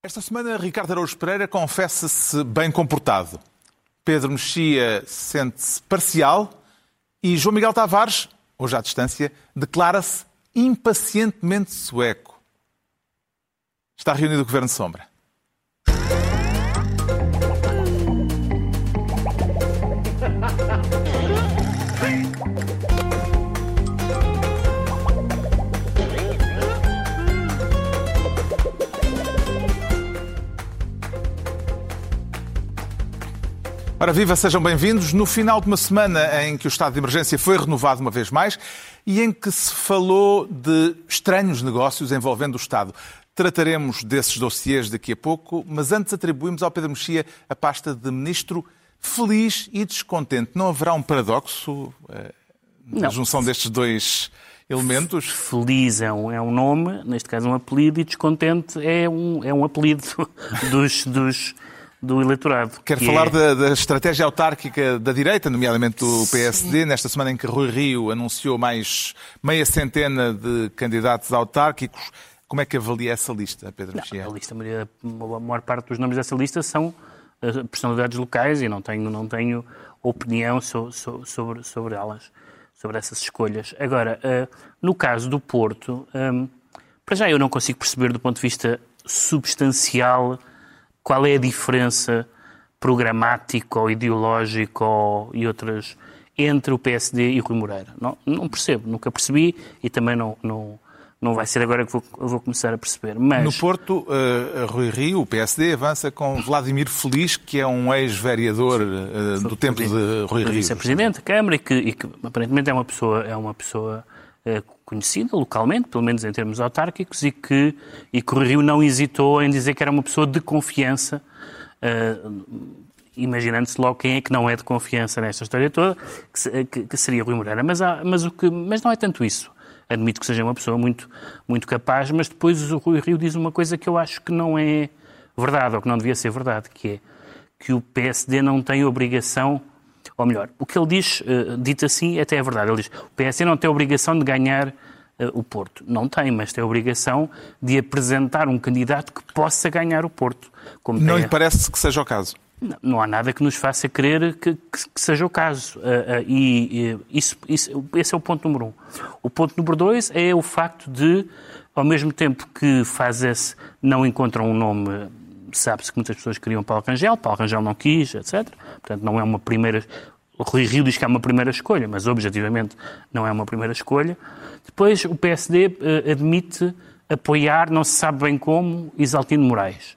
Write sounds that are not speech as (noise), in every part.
Esta semana, Ricardo Araújo Pereira confessa-se bem comportado. Pedro Mexia sente-se parcial e João Miguel Tavares, hoje à distância, declara-se impacientemente sueco. Está reunido o Governo Sombra. Ora viva, sejam bem-vindos. No final de uma semana em que o estado de emergência foi renovado uma vez mais e em que se falou de estranhos negócios envolvendo o Estado. Trataremos desses dossiês daqui a pouco, mas antes atribuímos ao Pedro Mexia a pasta de ministro feliz e descontente. Não haverá um paradoxo eh, na Não. junção destes dois elementos? Feliz é um, é um nome, neste caso um apelido, e descontente é um, é um apelido (laughs) dos, dos do eleitorado. Quero falar é... da, da, estratégia autárquica da direita, nomeadamente do PSD, Sim. nesta semana em que Rui Rio anunciou mais meia centena de candidatos autárquicos. Como é que avalia essa lista, Pedro Mexia? A lista, a maior parte dos nomes dessa lista são eh, personalidades locais e não tenho, não tenho opinião so, so, sobre, sobre elas, sobre essas escolhas. Agora, uh, no caso do Porto, eh, para já eu não consigo perceber do ponto de vista substancial qual é a diferença programática ou ideológica ou, e outras entre o PSD e o Rui Moreira? Não, não percebo, nunca percebi e também não, não, não vai ser agora que vou, vou começar a perceber. Mas... No Porto, uh, Rui Rio, o PSD, avança com Vladimir Feliz, que é um ex-vereador uh, do tempo de Rui Rio. Vice-presidente da Câmara e que, e que, aparentemente é uma pessoa, é uma pessoa uh, conhecida localmente, pelo menos em termos autárquicos, e que, e que o Rio não hesitou em dizer que era uma pessoa de confiança, uh, imaginando-se logo quem é que não é de confiança nesta história toda, que, que, que seria Rui Moreira. Mas, há, mas, o que, mas não é tanto isso. Admito que seja uma pessoa muito, muito capaz, mas depois o Rui Rio diz uma coisa que eu acho que não é verdade, ou que não devia ser verdade, que é que o PSD não tem obrigação ou melhor, o que ele diz, uh, dito assim, até é verdade. Ele diz o PSD não tem obrigação de ganhar uh, o Porto. Não tem, mas tem a obrigação de apresentar um candidato que possa ganhar o Porto. não lhe parece que seja o caso? Não, não, há nada que nos faça crer que, que, que seja o caso. Uh, uh, e, uh, isso, isso, esse é o ponto número um. O ponto número dois é o facto de, ao mesmo tempo que faz esse, não encontram um nome sabe-se que muitas pessoas queriam Paulo Rangel, Paulo Rangel não quis, etc. Portanto, não é uma primeira. O Rui Rio diz que é uma primeira escolha, mas objetivamente não é uma primeira escolha. Depois, o PSD eh, admite apoiar, não se sabe bem como, Isaltino Moraes,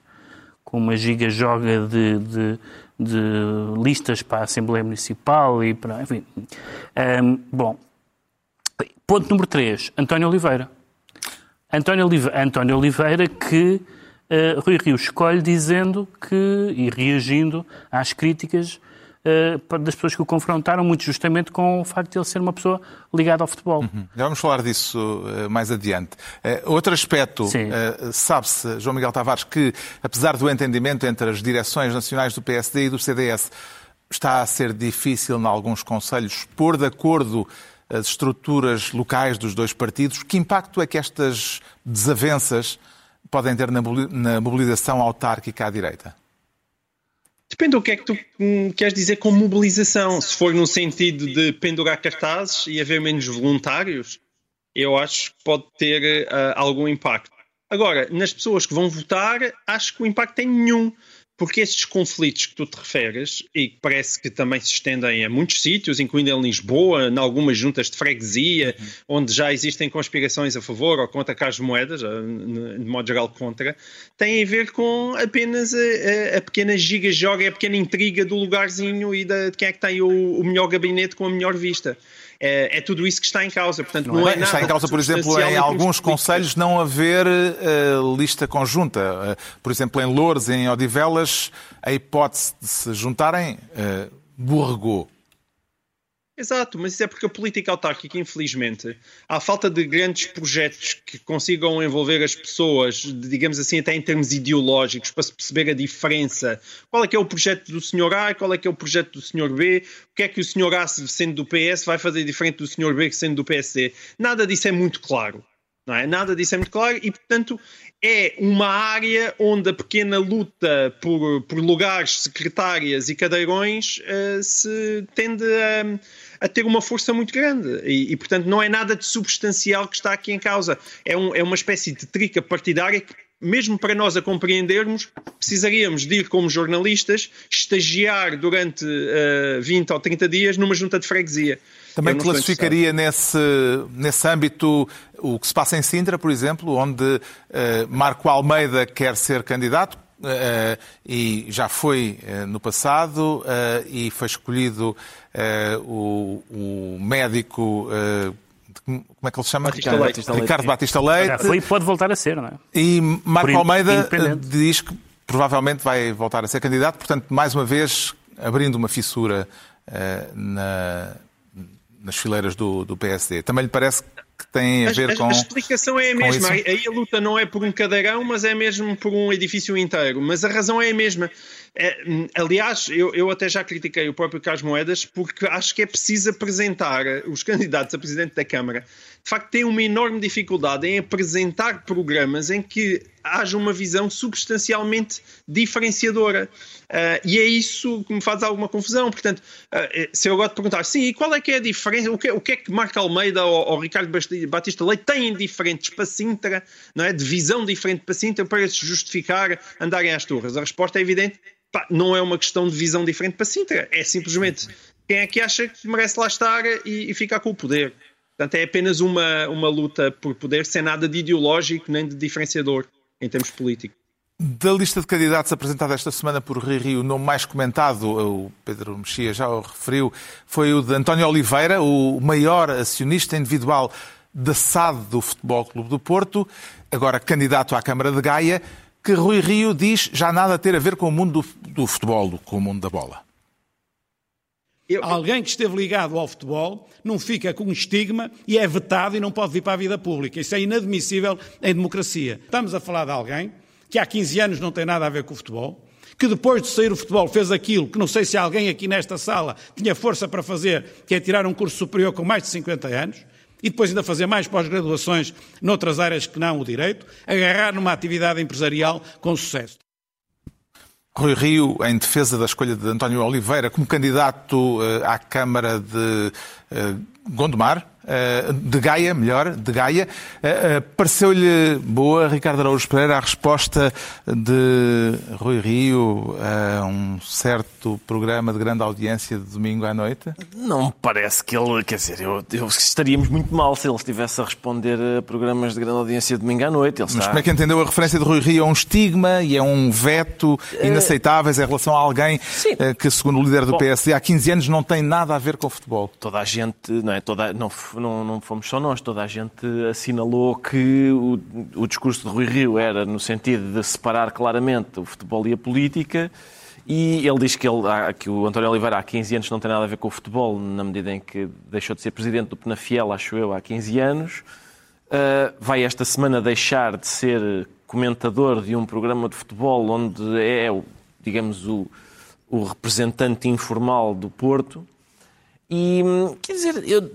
com uma giga joga de, de, de listas para a Assembleia Municipal e para. Enfim. Um, bom, ponto número 3, António Oliveira. António Oliveira, António Oliveira que uh, Rui Rio escolhe dizendo que, e reagindo às críticas uh, das pessoas que o confrontaram, muito justamente com o facto de ele ser uma pessoa ligada ao futebol. Uhum. Já vamos falar disso uh, mais adiante. outro aspecto, sabe-se, João Miguel Tavares, que apesar do entendimento entre as direções nacionais do PSD e do CDS, está a ser difícil, em alguns conselhos, pôr de acordo as estruturas locais dos dois partidos. Que impacto é que estas desavenças podem ter na mobilização autárquica à direita? Depende do que é que tu hum, queres dizer com mobilização. Se for no sentido de pendurar cartazes e haver menos voluntários, eu acho que pode ter uh, algum impacto. Agora, nas pessoas que vão votar, acho que o impacto tem nenhum porque estes conflitos que tu te referes, e que parece que também se estendem a muitos sítios, incluindo em Lisboa, em algumas juntas de freguesia, uhum. onde já existem conspirações a favor ou contra Carlos Moedas, de modo geral contra, têm a ver com apenas a, a, a pequena giga-joga, a pequena intriga do lugarzinho e da, de quem é que tem o, o melhor gabinete com a melhor vista é, é, tudo isso que está em causa. Portanto, não, não é, é está em causa, por exemplo, em alguns conselhos não haver uh, lista conjunta. Uh, por exemplo, em Loures, em Odivelas, a hipótese de se juntarem uh, borregou. Exato, mas isso é porque a política autárquica, infelizmente, há falta de grandes projetos que consigam envolver as pessoas, digamos assim, até em termos ideológicos, para se perceber a diferença. Qual é que é o projeto do senhor A qual é que é o projeto do senhor B? O que é que o senhor A, sendo do PS, vai fazer diferente do senhor B, sendo do PSD? Nada disso é muito claro. Não é? Nada disso é muito claro e, portanto, é uma área onde a pequena luta por, por lugares, secretárias e cadeirões uh, se tende a, a, ter uma força muito grande. E, e, portanto, não é nada de substancial que está aqui em causa. É, um, é uma espécie de trica partidária que mesmo para nós a compreendermos, precisaríamos de ir como jornalistas, estagiar durante uh, eh, 20 ou 30 dias numa junta de freguesia. Também classificaria nesse, nesse âmbito o que se passa em Sintra, por exemplo, onde uh, Marco Almeida quer ser candidato, Uh, e já foi uh, no passado uh, e foi escolhido o, o, médico como é que ele se chama? Batista Ricardo, Leite. Batista Ricardo Batista Leite. Já foi e pode voltar a ser, não é? E Marco Almeida diz que provavelmente vai voltar a ser candidato, portanto, mais uma vez, abrindo uma fissura na, nas fileiras do, do PSD. Também lhe parece que tem a ver a, com. A explicação é a mesma. Aí a luta não é por um cadeirão, mas é mesmo por um edifício inteiro. Mas a razão é a mesma. É, aliás, eu, eu até já critiquei o próprio Carlos Moedas porque acho que é preciso apresentar os candidatos a presidente da Câmara. De facto, têm uma enorme dificuldade em apresentar programas em que haja uma visão substancialmente diferenciadora. Uh, e é isso que me faz alguma confusão. Portanto, uh, se eu agora te perguntar, sim, e qual é que é a diferença? O que, o que é que Marco Almeida ou, ou Ricardo Batista Leite têm diferentes para Sintra, não é? de visão diferente para Sintra, para se justificar andarem às torres? A resposta é evidente pá, não é uma questão de visão diferente para Sintra, é simplesmente quem é que acha que merece lá estar e, e ficar com o poder. Portanto, é apenas uma, uma luta por poder, sem nada de ideológico nem de diferenciador em termos políticos. Da lista de candidatos apresentada esta semana por Rui Rio, o nome mais comentado, o Pedro Mexia já o referiu, foi o de António Oliveira, o maior acionista individual da SAD do Futebol Clube do Porto, agora candidato à Câmara de Gaia que Rui Rio diz já nada a ter a ver com o mundo do, do futebol, com o mundo da bola. Eu... Alguém que esteve ligado ao futebol não fica com um estigma e é vetado e não pode vir para a vida pública. Isso é inadmissível em democracia. Estamos a falar de alguém que há 15 anos não tem nada a ver com o futebol, que depois de sair o futebol fez aquilo que não sei se alguém aqui nesta sala tinha força para fazer, que é tirar um curso superior com mais de 50 anos, e depois ainda fazer mais pós-graduações noutras áreas que não o direito, agarrar numa atividade empresarial com sucesso. Rui Rio, em defesa da escolha de António Oliveira como candidato eh, à Câmara de eh, Gondomar, de Gaia, melhor, de Gaia. Eh, eh, pareceu-lhe boa, Ricardo Araújo Pereira, a resposta de Rui Rio a um certo programa de grande audiência de domingo à noite? Não me parece que ele, quer dizer, eu, eu estaríamos muito mal se ele estivesse a responder a programas de grande audiência de domingo à noite. Mas como é que entendeu a referência de Rui Rio a um estigma e a um veto inaceitáveis em relação a alguém Sim. que, segundo o líder do Bom, PSD, há 15 anos não tem nada a ver com o futebol? Toda a gente, não é? Toda, não, não, não fomos só nós, toda a gente assinalou que o, o discurso de Rui Rio era no sentido de separar claramente o futebol e a política. E ele diz que, ele, que o António Oliveira há 15 anos não tem nada a ver com o futebol, na medida em que deixou de ser presidente do Penafiel, acho eu, há 15 anos. Uh, vai esta semana deixar de ser comentador de um programa de futebol onde é, digamos, o, o representante informal do Porto. E, quer dizer, eu,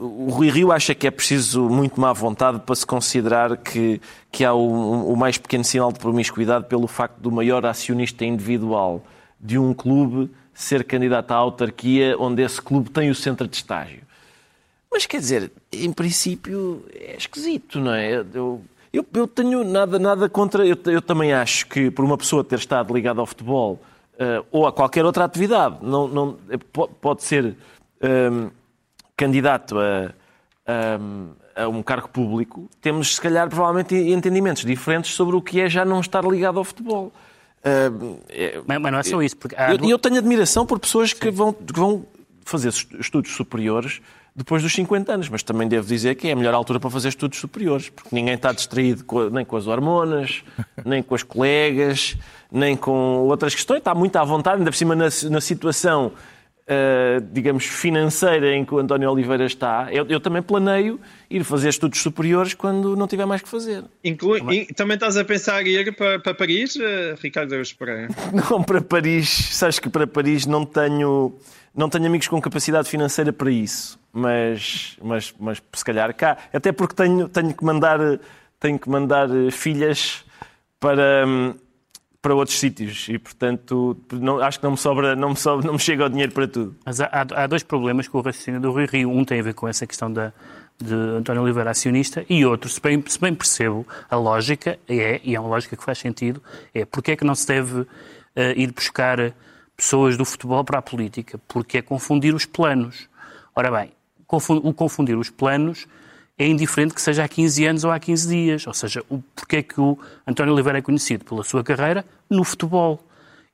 o Rui Rio acha que é preciso muito má vontade para se considerar que, que há o, o mais pequeno sinal de promiscuidade pelo facto do maior acionista individual de um clube ser candidato à autarquia onde esse clube tem o centro de estágio. Mas quer dizer, em princípio é esquisito, não é? Eu, eu, eu tenho nada, nada contra. Eu, eu, também acho que por uma pessoa ter estado ligada ao futebol uh, ou a qualquer outra atividade, não, não, pode ser um, candidato a, a, a, um cargo público, temos, se calhar, provavelmente entendimentos diferentes sobre o que é já não estar ligado ao futebol. é, mas, mas, não é só isso. Porque eu, eu, tenho admiração por pessoas que vão, que vão fazer estudos superiores depois dos 50 anos, mas também devo dizer que é a melhor altura para fazer estudos superiores, porque ninguém está distraído com, nem com as hormonas, (laughs) nem com as colegas, nem com outras questões, está muito à vontade, ainda por cima na, na situação Uh, digamos, financeira em que o António Oliveira está, eu, eu, também planeio ir fazer estudos superiores quando não tiver mais que fazer. Inclui, também. também estás a pensar em ir para, para Paris, uh, Ricardo Pereira? (laughs) Não, para Paris, sabes que para Paris não tenho, não tenho amigos com capacidade financeira para isso. mas, mas, mas se calhar cá. Até porque tenho, tenho, que, mandar, tenho que mandar filhas para, para outros sítios e, portanto, não, acho que não me, sobra, não, me sobra, não me chega o dinheiro para tudo. Mas há, há dois problemas com o raciocínio do Rui Rio. Um tem a ver com essa questão da, de António Oliveira acionista e outro, se bem, se bem percebo, a lógica é, e é uma lógica que faz sentido, é porque é que não se deve uh, ir buscar pessoas do futebol para a política? Porque é confundir os planos. Ora bem, o confundir os planos é indiferente que seja há 15 anos ou há 15 dias. Ou seja, o, porque é que o António Oliveira é conhecido pela sua carreira no futebol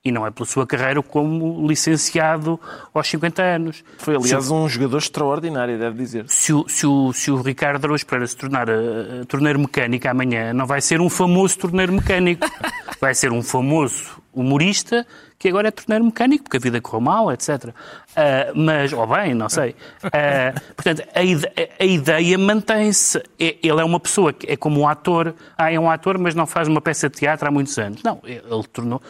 e não é pela sua carreira como licenciado aos 50 anos. Foi, aliás, se, um jogador extraordinário, deve dizer. Se o, se o, se o Ricardo Araújo Pereira se tornar eh, torneiro mecânico amanhã, não vai ser um famoso torneiro mecânico. (laughs) vai ser um famoso humorista que agora é torneiro mecânico, porque a vida correu mal, etc. Uh, mas, ou bem, não sei. Uh, portanto, a, ide a ideia mantém-se. É, ele é uma pessoa que é como um ator. Ah, é um ator, mas não faz uma peça de teatro há muitos anos. Não, ele tornou.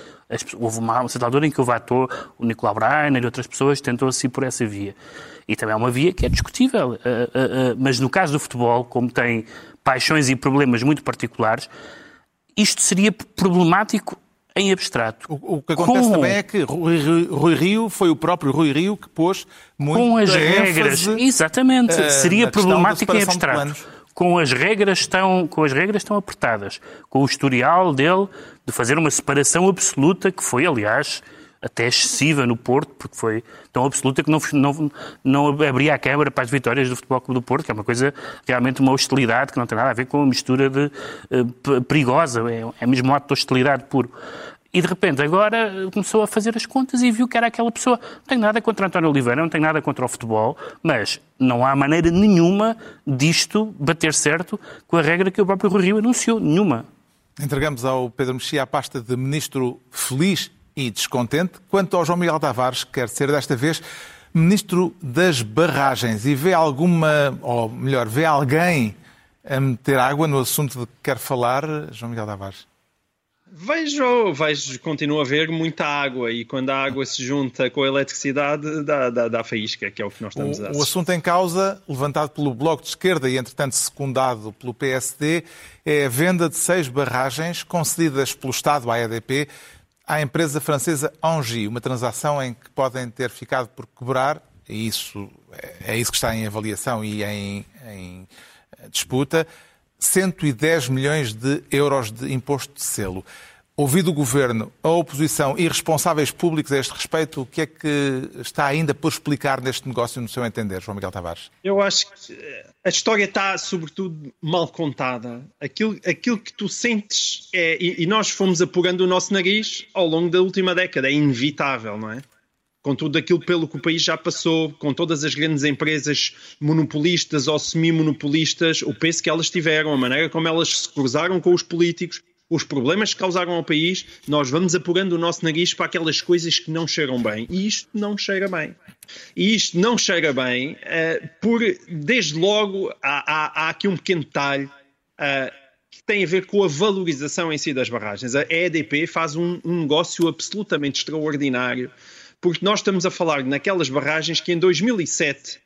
Houve uma, uma certa altura em que o ator, o Nicolau Breiner e outras pessoas tentou-se ir por essa via. E também é uma via que é discutível. Uh, mas no caso do futebol, como tem paixões e problemas muito particulares, isto seria problemático em abstrato. O, o que acontece com, também é que Rui, Rui, Rio foi o próprio Rui Rio que pôs muito com as regras. Exatamente. Uh, Seria problemático em abstrato. Com as regras estão, com as regras estão apertadas, com o historial dele de fazer uma separação absoluta que foi, aliás, até excessiva no Porto, porque foi tão absoluta que não, não, não abria a Câmara para as vitórias do Futebol Clube do Porto, que é uma coisa, realmente uma hostilidade que não tem nada a ver com uma mistura de, uh, perigosa, é, é mesmo um ato de hostilidade puro. E de repente agora começou a fazer as contas e viu que era aquela pessoa. Não tenho nada contra António Oliveira, não tenho nada contra o futebol, mas não há maneira nenhuma disto bater certo com a regra que o próprio Rui Rio anunciou. Nenhuma. Entregamos ao Pedro Mexia a pasta de ministro feliz e descontente, quanto ao João Miguel Tavares, que quer ser desta vez ministro das barragens e vê alguma, ou melhor, vê alguém a meter água no assunto de que quer falar, João Miguel Tavares? Vejo, vejo, continua a haver muita água e quando a água se junta com a eletricidade dá, dá, dá faísca, que é o que nós estamos o, a assistir. O assunto em causa, levantado pelo Bloco de Esquerda e entretanto secundado pelo PSD, é a venda de seis barragens concedidas pelo Estado à EDP à empresa francesa Engie, uma transação em que podem ter ficado por quebrar, e isso é isso que está em avaliação e em, em disputa, 110 milhões de euros de imposto de selo. Ouvido o Governo, a oposição e responsáveis públicos a este respeito, o que é que está ainda por explicar neste negócio, no seu entender, João Miguel Tavares? Eu acho que eh, a história está, sobretudo, mal contada. Aquilo, aquilo que tu sentes é. E, e nós fomos apurando o nosso nariz ao longo da última década, é inevitável, não é? Com tudo aquilo pelo que o país já passou, com todas as grandes empresas monopolistas ou semi-monopolistas, o peso que elas tiveram, a maneira como elas se cruzaram com os políticos, os problemas que causaram ao país, nós vamos apurando o nosso nariz para aquelas coisas que não cheiram bem. E isto não cheira bem. E isto não cheira bem uh, por, desde logo, há, há, há, aqui um pequeno detalhe uh, que tem a ver com a valorização em si das barragens. A EDP faz um, um negócio absolutamente extraordinário, porque nós estamos a falar naquelas barragens que em 2007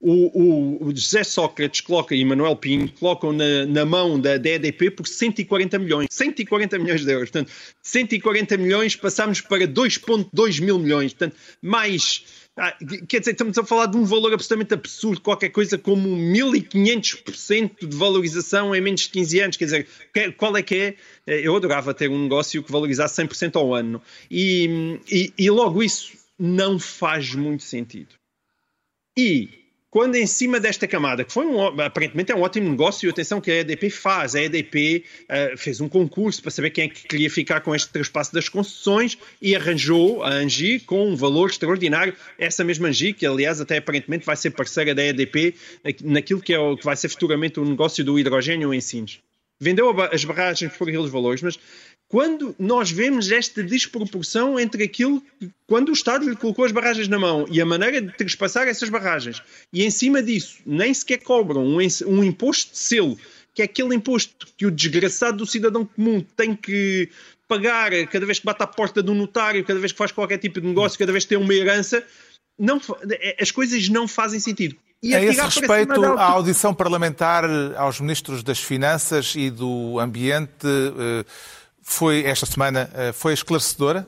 o, o, José Sócrates coloca e Manuel Pinho colocam na, na mão da, da, EDP por 140 milhões. 140 milhões de euros. Portanto, 140 milhões passamos para 2,2 mil milhões. Portanto, mais. Ah, quer dizer, estamos a falar de um valor absolutamente absurdo, qualquer coisa como 1500% de valorização em menos de 15 anos. Quer dizer, qual é que é? Eh, eu adorava ter um negócio que valorizasse 100% ao ano. E, e, e logo isso não faz muito sentido. E quando em cima desta camada, que foi um, aparentemente é um ótimo negócio, e atenção que a EDP faz, a EDP uh, eh, fez um concurso para saber quem é que queria ficar com este traspasso das concessões e arranjou a Angi com um valor extraordinário. Essa mesma Angi, que aliás até aparentemente vai ser parceira da EDP naquilo que, é o, que vai ser futuramente o negócio do hidrogênio em Sines. Vendeu as barragens por aqueles valores, mas quando nós vemos esta desproporção entre aquilo que, quando o Estado lhe colocou as barragens na mão e a maneira de trespassar essas barragens, e em cima disso nem sequer cobram um, um imposto de selo, que é aquele imposto que o desgraçado do cidadão comum tem que pagar cada vez que bate à porta do notário, cada vez que faz qualquer tipo de negócio, cada vez que tem uma herança, não, as coisas não fazem sentido. e a esse respeito, a audição parlamentar aos ministros das Finanças e do Ambiente eh, foi esta semana foi esclarecedora?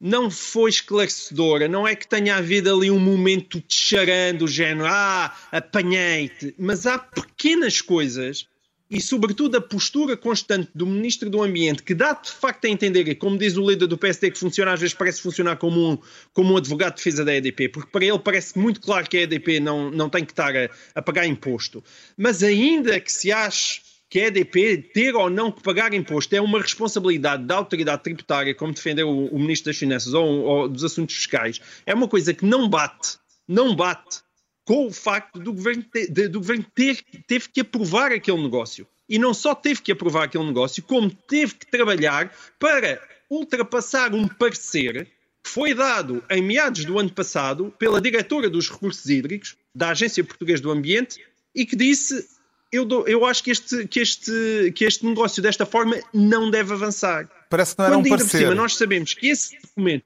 não foi esclarecedora. Não é que tenha havido ali um momento de charando, do género, ah, apanhei-te. Mas há pequenas coisas e, sobretudo, a postura constante do Ministro do Ambiente, que dá de facto a entender, como diz o líder do PSD, que funciona às vezes parece funcionar como um, como um advogado de defesa da EDP, porque para ele parece muito claro que a EDP não, não tem que estar a, a pagar imposto. Mas ainda que se ache que a EDP ter ou não que pagar imposto é uma responsabilidade da autoridade tributária, como defendeu o, o Ministro das Finanças ou, ou, dos Assuntos Fiscais, é uma coisa que não bate, não bate com o facto do governo, ter, de, do governo ter, teve que aprovar aquele negócio. E não só teve que aprovar aquele negócio, como teve que trabalhar para ultrapassar um parecer que foi dado em meados do ano passado pela diretora dos recursos hídricos da Agência Portuguesa do Ambiente e que disse eu, dou, eu acho que este, que, este, que este negócio desta forma não deve avançar. Parece que não era Quando um ainda parecer. por cima nós sabemos que esse documento.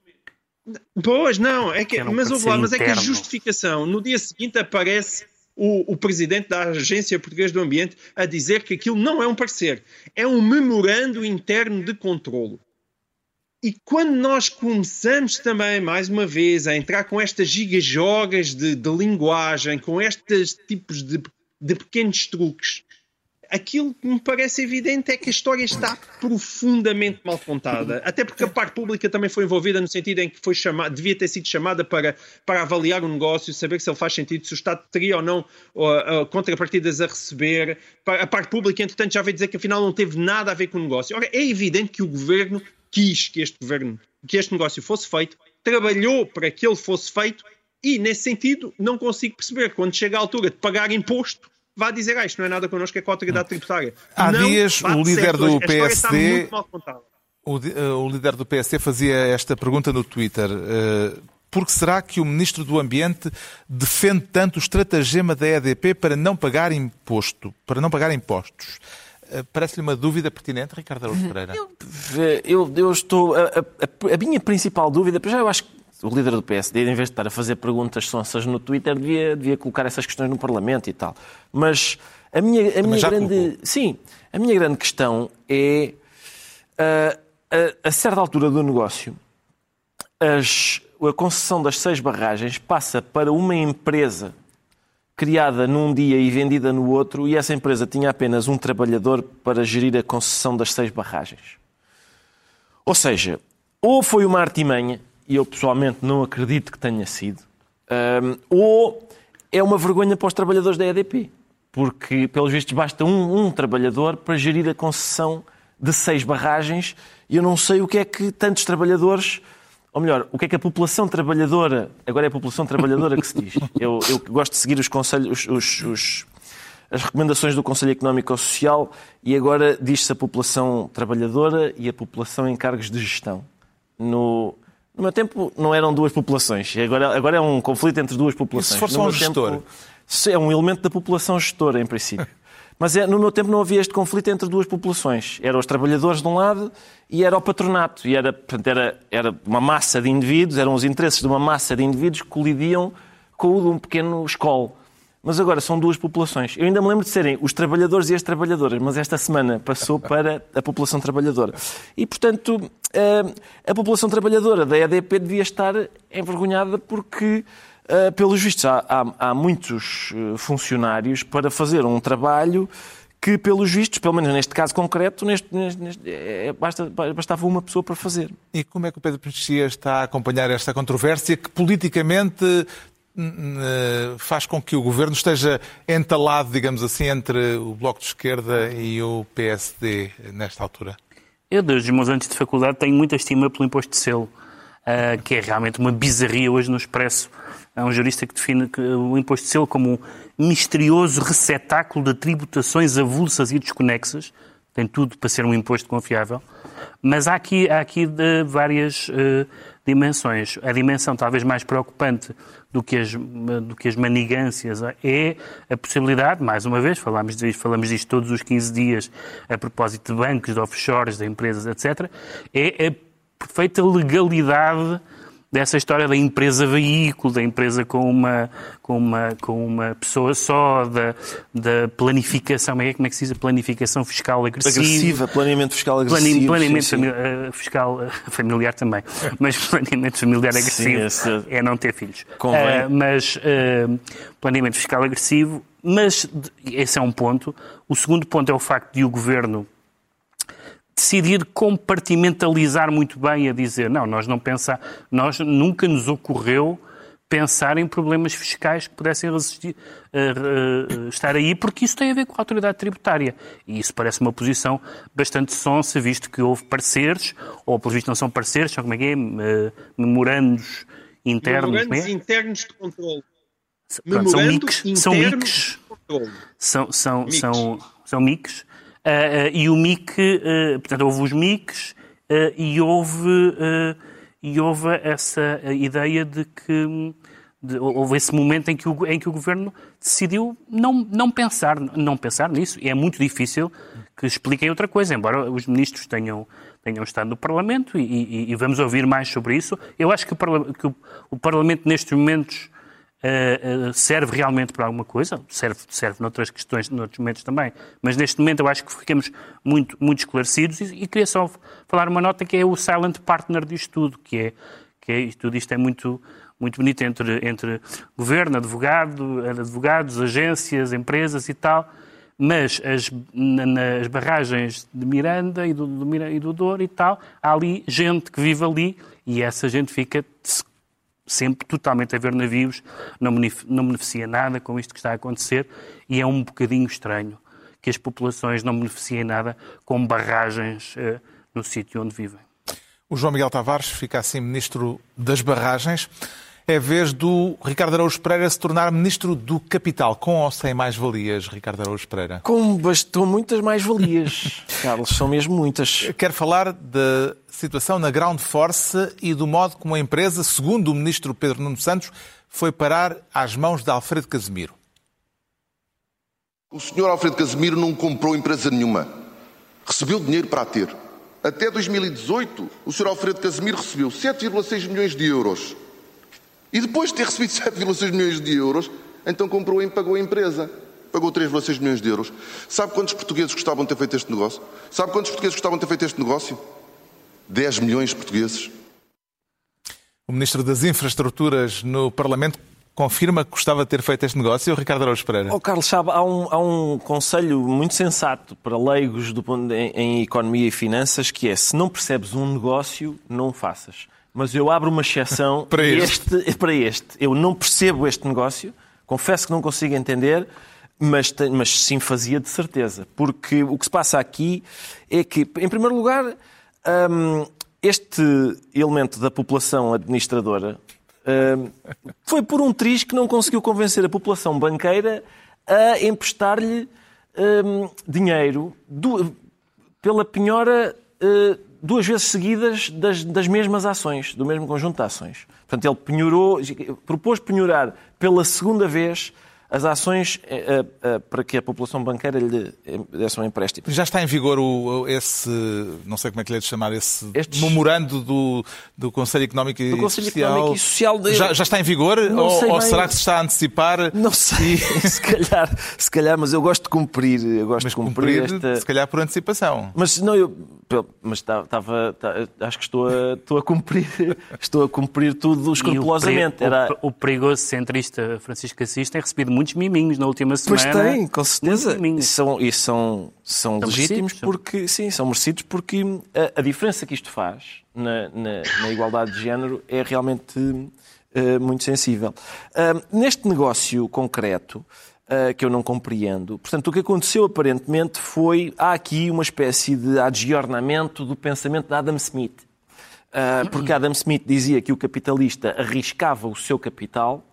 Pois, não, é que, que mas, lá, mas é que a justificação, no dia seguinte aparece o, o, presidente da Agência Portuguesa do Ambiente a dizer que aquilo não é um parecer, é um memorando interno de controlo. E quando nós começamos também, mais uma vez, a entrar com estas gigajogas de, de linguagem, com estes tipos de de pequenos truques. Aquilo que me parece evidente é que a história está profundamente mal contada. Até porque a parte pública também foi envolvida no sentido em que foi chamada, devia ter sido chamada para, para avaliar o negócio, saber se ele faz sentido, se o Estado teria ou não uh, uh, contrapartidas a receber. A parte pública, entretanto, já veio dizer que afinal não teve nada a ver com o negócio. Ora, é evidente que o governo quis que este governo, que este negócio fosse feito, trabalhou para que ele fosse feito e, nesse sentido, não consigo perceber quando chega a altura de pagar imposto, vá dizer, ah, isto não é nada connosco, é com a autoridade tributária. Há não, dias, o líder do PSD. O, eh, o, líder do PSD fazia esta pergunta no Twitter. Uh, por que será que o Ministro do Ambiente defende tanto o estratagema da EDP para não pagar imposto, para não pagar impostos? Uh, Parece-lhe uma dúvida pertinente, Ricardo Araújo Pereira? Eu, eu, eu estou. A, a, a, minha principal dúvida, já eu acho que o líder do PSD, em vez de estar a fazer perguntas sonsas no Twitter, devia, devia colocar essas questões no Parlamento e tal. Mas a minha, a minha grande. Colocou. Sim, a minha grande questão é. A, a, a certa altura do negócio, as, a concessão das seis barragens passa para uma empresa criada num dia e vendida no outro, e essa empresa tinha apenas um trabalhador para gerir a concessão das seis barragens. Ou seja, ou foi uma artimanha e eu pessoalmente não acredito que tenha sido, um, ou é uma vergonha para os trabalhadores da EDP, porque, pelos vistos, basta um, um trabalhador para gerir a concessão de seis barragens e eu não sei o que é que tantos trabalhadores ou melhor, o que é que a população trabalhadora, agora é a população trabalhadora que se diz. (laughs) Eu, eu gosto de seguir os conselhos, os, os, as recomendações do Conselho Económico e Social e agora diz-se a população trabalhadora e a população em cargos de gestão. No, no meu tempo não eram duas populações. Agora, agora é um conflito entre duas populações. E se for só um gestor? Tempo, é um elemento da população gestora, em princípio. (laughs) Mas é, no meu tempo não havia este conflito entre duas populações. Eram os trabalhadores de um lado e era o patronato. E era, portanto, era, era uma massa de indivíduos, eram os interesses de uma massa de indivíduos que colidiam com o de um pequeno escolo. Mas agora são duas populações. Eu ainda me lembro de serem os trabalhadores e as trabalhadoras, mas esta semana passou (laughs) para a população trabalhadora. E, portanto, eh, a população trabalhadora da EDP devia estar envergonhada porque, eh, pelos vistos, há, há, muitos eh, funcionários para fazer um trabalho que, pelos vistos, pelo menos neste caso concreto, neste, neste, é, basta, bastava uma pessoa para fazer. E como é que o Pedro Mexia está a acompanhar esta controvérsia que politicamente faz com que o governo esteja entalado, digamos assim, entre o Bloco de Esquerda e o PSD nesta altura? Eu, desde os meus anos de faculdade, tenho muita estima pelo imposto de selo, eh, que é realmente uma bizarria hoje no Expresso. Há um jurista que define o imposto de selo como um misterioso receptáculo de tributações avulsas e desconexas. Tem tudo para ser um imposto confiável. Mas há aqui, há aqui várias uh, dimensões. A dimensão talvez mais preocupante do que as, do que as manigâncias é a possibilidade, mais uma vez, falamos disto, falamos disto todos os 15 dias a propósito de bancos, de offshores, de empresas, etc., é a perfeita legalidade dessa história da empresa veículo, da empresa com uma, com uma, com uma pessoa só, da, da planificação, é como é que se diz? A planificação fiscal agressiva. Agressiva, planeamento fiscal agressivo. Plane, planeamento sim, sim. famili- fiscal uh, familiar também, mas planeamento familiar agressivo esse- é não ter filhos. Convém. Uh, mas uh, planeamento fiscal agressivo, mas esse é um ponto. O segundo ponto é o facto de o governo decidir compartimentalizar muito bem a dizer não, nós não pensar, nós nunca nos ocorreu pensar em problemas fiscais que pudessem resistir, eh, eh, estar aí, porque isso tem a ver com a autoridade tributária. E isso parece uma posição bastante sonsa, visto que houve pareceres, ou pelo visto não são pareceres, são como é que é? Eh, memorandos internos. como Memorandos é? internos de controle. Pronto, são mix, são mix, são, são, são, são mix. Ah, ah, e o MIC, ah, portanto, houve os ah, e houve, e houve essa ideia de que de- houve esse momento em que, o, em que o governo decidiu não, não, pensar, não pensar nisso. E é muito difícil que expliquem outra coisa, embora os ministros tenham, tenham estado no Parlamento e, e- e vamos ouvir mais sobre isso. Eu acho que o, que o- o Parlamento, nestes momentos, Uh, uh, serve realmente para alguma coisa, serve, serve noutras questões, noutros momentos também, mas neste momento eu acho que ficamos muito, muito esclarecidos e, e queria só falar uma nota que é o silent partner disto tudo, que é, que é tudo isto é muito, muito bonito entre, entre governo, advogado, advogados, agências, empresas e tal, mas as, na- nas barragens de Miranda e do, do, e do Douro e tal, há ali gente que vive ali e essa gente fica sempre totalmente a ver navios, não não beneficia nada com isto que está a acontecer e é um bocadinho estranho que as populações não beneficiem nada com barragens eh, no sítio onde vivem. O João Miguel Tavares fica assim ministro das barragens. É vez do Ricardo Araújo Pereira se tornar ministro do capital, com ou sem mais-valias, Ricardo Araújo Pereira? Como bastou muitas mais-valias. (laughs) Carlos, são mesmo muitas. Quero falar da situação na Ground Force e do modo como a empresa, segundo o ministro Pedro Nuno Santos, foi parar às mãos de Alfredo Casemiro. O senhor Alfredo Casemiro não comprou empresa nenhuma. Recebeu dinheiro para a ter. Até 2018, o senhor Alfredo Casemiro recebeu 7,6 milhões de euros. E depois de ter recebido 7,6 milhões de euros, então comprou e pagou a empresa. Pagou 3,6 milhões de euros. Sabe quantos portugueses gostavam de ter feito este negócio? Sabe quantos portugueses gostavam de ter feito este negócio? 10 milhões de portugueses. O ministro das Infraestruturas no Parlamento confirma que gostava de ter feito este negócio, o Ricardo Araújo Pereira. Oh, Carlos, sabe, há um, há um conselho muito sensato para leigos do ponto- em, em economia e finanças que é: se não percebes um negócio, não o faças. Mas eu abro uma exceção (laughs) Para e este. para este. Eu não percebo este negócio, confesso que não consigo entender, mas, mas sim fazia de certeza. Porque o que se passa aqui é que, em primeiro lugar, hum, este elemento da população administradora hum, foi por um triz que não conseguiu convencer a população banqueira a emprestar-lhe hum, dinheiro du- pela penhora duas vezes seguidas das, das mesmas ações, do mesmo conjunto de ações. Portanto, ele penhorou, propôs penhorar pela segunda vez as ações eh, eh, para que a população banqueira lhe eh, desse um empréstimo. Já está em vigor o, esse, não sei como é que lhe é de chamar, esse Estes- memorando do, do Conselho Económico e Do Conselho Social. Económico e Social de- já, já está em vigor? Não ou ou será que se está a antecipar? Não sei, (laughs) se calhar, se calhar, mas eu gosto de cumprir, eu gosto Mas de cumprir, cumprir, esta... se calhar por antecipação. Mas não, eu mas estava, tá- acho que estou a, estou a cumprir, (laughs) estou a cumprir tudo E o escrupulosamente. peri- Era, o, o perigoso centrista Francisco Assis tem recebido muitos miminhos na última Pois semana. tem, com certeza. E são, e são, são, legítimos merecidos, são. porque, sim, são merecidos porque a, a diferença que isto faz na, na- na igualdade de género é realmente eh, muito sensível. Ah, neste negócio concreto, ah, que eu não compreendo, portanto, o que aconteceu aparentemente foi, há aqui uma espécie de adgiornamento do pensamento de Adam Smith. Ah, porque (clears throat) Adam Smith dizia que o capitalista arriscava o seu capital,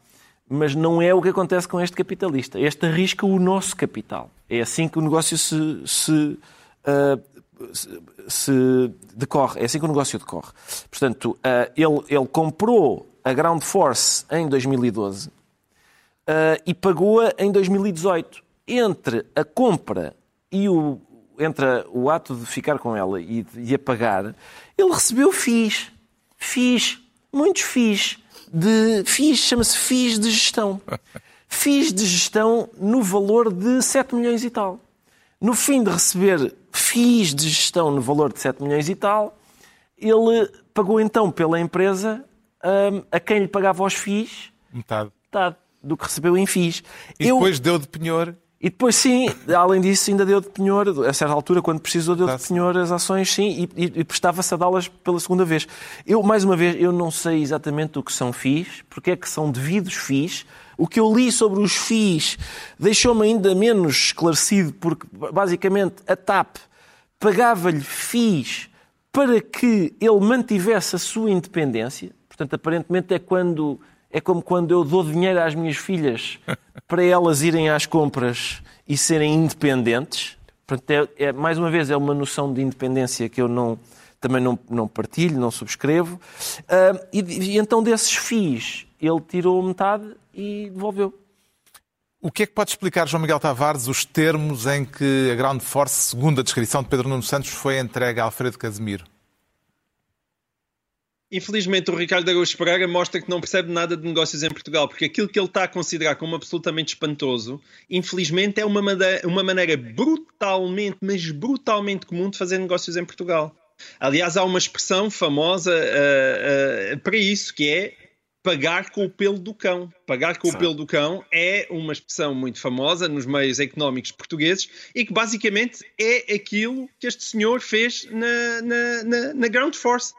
mas não é o que acontece com este capitalista. Este arrisca o nosso capital. É assim que o negócio se, se, ah, se- decorre. É assim que o negócio decorre. Portanto, ah, ele, ele comprou a Ground Force em 2012 ah, e pagou-a em 2018. Entre a compra e o, entre o ato de ficar com ela e e a pagar, ele recebeu FIIs. FIIs. muitos FIIs. De, FIIs, chama-se FIIs de gestão. FIIs de gestão no valor de 7 milhões e tal. No fim de receber FIIs de gestão no valor de 7 milhões e tal, ele pagou então pela empresa um, a quem lhe pagava os FIIs metade, metade do que recebeu em FIIs. E Eu... depois deu de penhor e depois, sim, além disso, ainda deu de penhor, a certa altura, quando precisou, deu de penhor as ações, sim, e, e, e prestava-se a dá-las pela segunda vez. Eu, mais uma vez, eu não sei exatamente o que são FIIs, porque é que são devidos FIIs. O que eu li sobre os FIIs deixou-me ainda menos esclarecido, porque, basicamente, a TAP pagava-lhe FIIs para que ele mantivesse a sua independência. Portanto, aparentemente é quando é como quando eu dou dinheiro às minhas filhas (laughs) para elas irem às compras e serem independentes. Portanto, é, é, mais uma vez, é uma noção de independência que eu não, também não, não partilho, não subscrevo. Uh, e, e, então, desses FIIs, ele tirou metade e devolveu. O que é que pode explicar, João Miguel Tavares, os termos em que a Ground Force, segundo a descrição de Pedro Nuno Santos, foi entregue a Alfredo Casemiro? Infelizmente, o Ricardo Araújo Pereira mostra que não percebe nada de negócios em Portugal, porque aquilo que ele está a considerar como absolutamente espantoso, infelizmente, é uma maneira, uma maneira brutalmente, mas brutalmente comum de fazer negócios em Portugal. Aliás, há uma expressão famosa uh, uh, para isso, que é pagar com o pelo do cão. Pagar com Sim. o pelo do cão é uma expressão muito famosa nos meios económicos portugueses e que basicamente é aquilo que este senhor fez na, na, na, na Ground Force.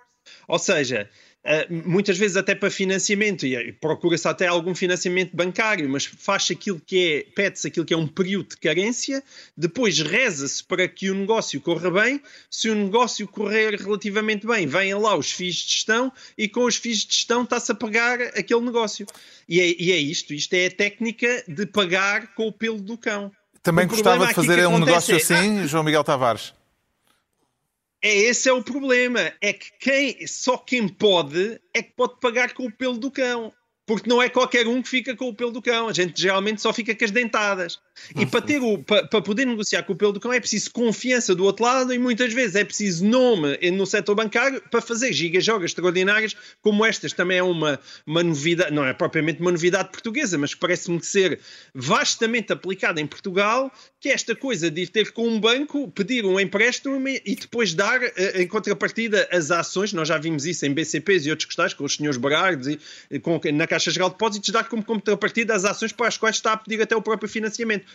Ou seja, Uh, muitas vezes até para financiamento, e procura-se até algum financiamento bancário, mas faz aquilo que é, pede-se aquilo que é um período de carência, depois reza-se para que o negócio corra bem, se o negócio correr relativamente bem, venham lá os FIIs de gestão e com os FIIs de gestão está-se a pagar aquele negócio. E é, e é, isto, isto é a técnica de pagar com o pelo do cão. Também gostava de fazer um negócio é, assim, João Miguel Tavares? É esse é o problema, é que quem, só quem pode é que pode pagar com o pelo do cão. Porque não é qualquer um que fica com o pelo do cão. A gente geralmente só fica com as dentadas. E para, ter o, para, para poder negociar com o pelo do cão é preciso confiança do outro lado e muitas vezes é preciso nome no setor bancário para fazer gigas-jogas extraordinárias como estas. Também é uma, uma novidade, não é propriamente uma novidade portuguesa, mas parece-me ser vastamente aplicada em Portugal, que é esta coisa de ir ter com um banco, pedir um empréstimo e depois dar eh, em contrapartida as ações. Nós já vimos isso em BCPs e outros costais, com os senhores Berardes e com, na Caixa Geral de Depósitos, dar como contrapartida as ações para as quais está a pedir até o próprio financiamento.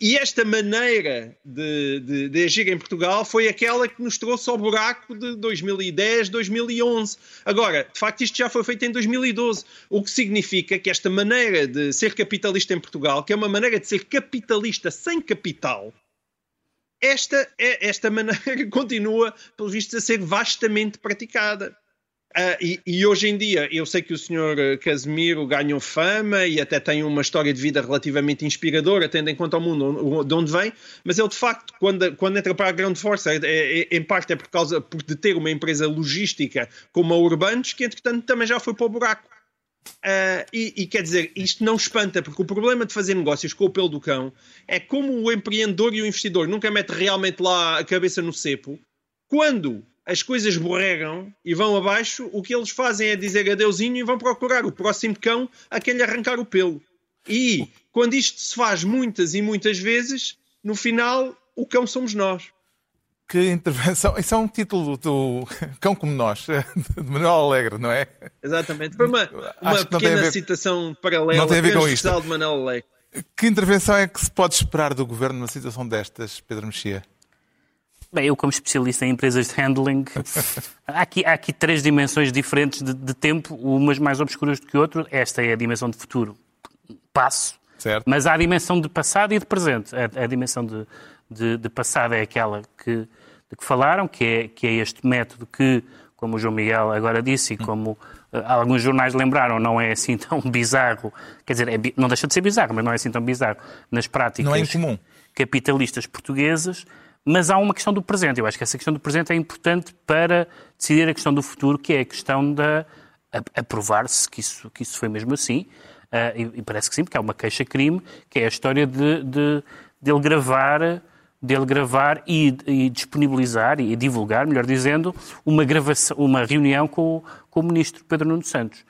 E esta maneira de, de, de, agir em Portugal foi aquela que nos trouxe ao buraco de 2010, 2011. Agora, de facto, isto já foi feito em 2012, o que significa que esta maneira de ser capitalista em Portugal, que é uma maneira de ser capitalista sem capital, esta, é, esta maneira (laughs) continua, pelo visto, a ser vastamente praticada. Uh, e, e, hoje em dia, eu sei que o senhor eh, Casemiro ganhou fama e até tem uma história de vida relativamente inspiradora, tendo em conta o mundo de onde vem, mas ele de facto, quando, quando entra para a grande força, é, é, em parte é por causa de ter uma empresa logística como a Urbanos, que entretanto também já foi para o buraco. Uh, e, e, quer dizer, isto não espanta, porque o problema de fazer negócios com o pelo do cão é como o empreendedor e o investidor nunca mete realmente lá a cabeça no cepo, quando as coisas borregam e vão abaixo, o que eles fazem é dizer adeusinho e vão procurar o próximo cão a quem lhe arrancar o pelo. E quando isto se faz muitas e muitas vezes, no final o cão somos nós. Que intervenção! Isso é um título do Cão como Nós, (laughs) de Manuel Alegre, não é? Exatamente. Foi uma, uma pequena ver... citação paralela não tem a ver com isto. de Manuel Alegre. Que intervenção é que se pode esperar do governo numa situação destas, Pedro Mexia? Bem, eu como especialista em empresas de handling, há, aqui, há aqui três dimensões diferentes de, de, tempo, umas mais obscuras do que outras. Esta é a dimensão de futuro, passo. Certo. Mas há a dimensão de passado e de presente. A, a dimensão de, de, de, passado é aquela que, de que falaram, que é, que é este método que, como o João Miguel agora disse e como uh, alguns jornais lembraram, não é assim (laughs) tão bizarro. Quer dizer, é, não deixa de ser bizarro, mas não é assim tão bizarro nas práticas não é incomum. capitalistas portuguesas mas há uma questão do presente. Eu acho que essa questão do presente é importante para decidir a questão do futuro, que é a questão de aprovar-se que isso, que isso foi mesmo assim. Uh, e, e, parece que sim, porque há uma queixa-crime, que é a história de, de, de ele gravar dele gravar e, e, disponibilizar e divulgar, melhor dizendo, uma, gravação, uma reunião com, com o ministro Pedro Nuno Santos.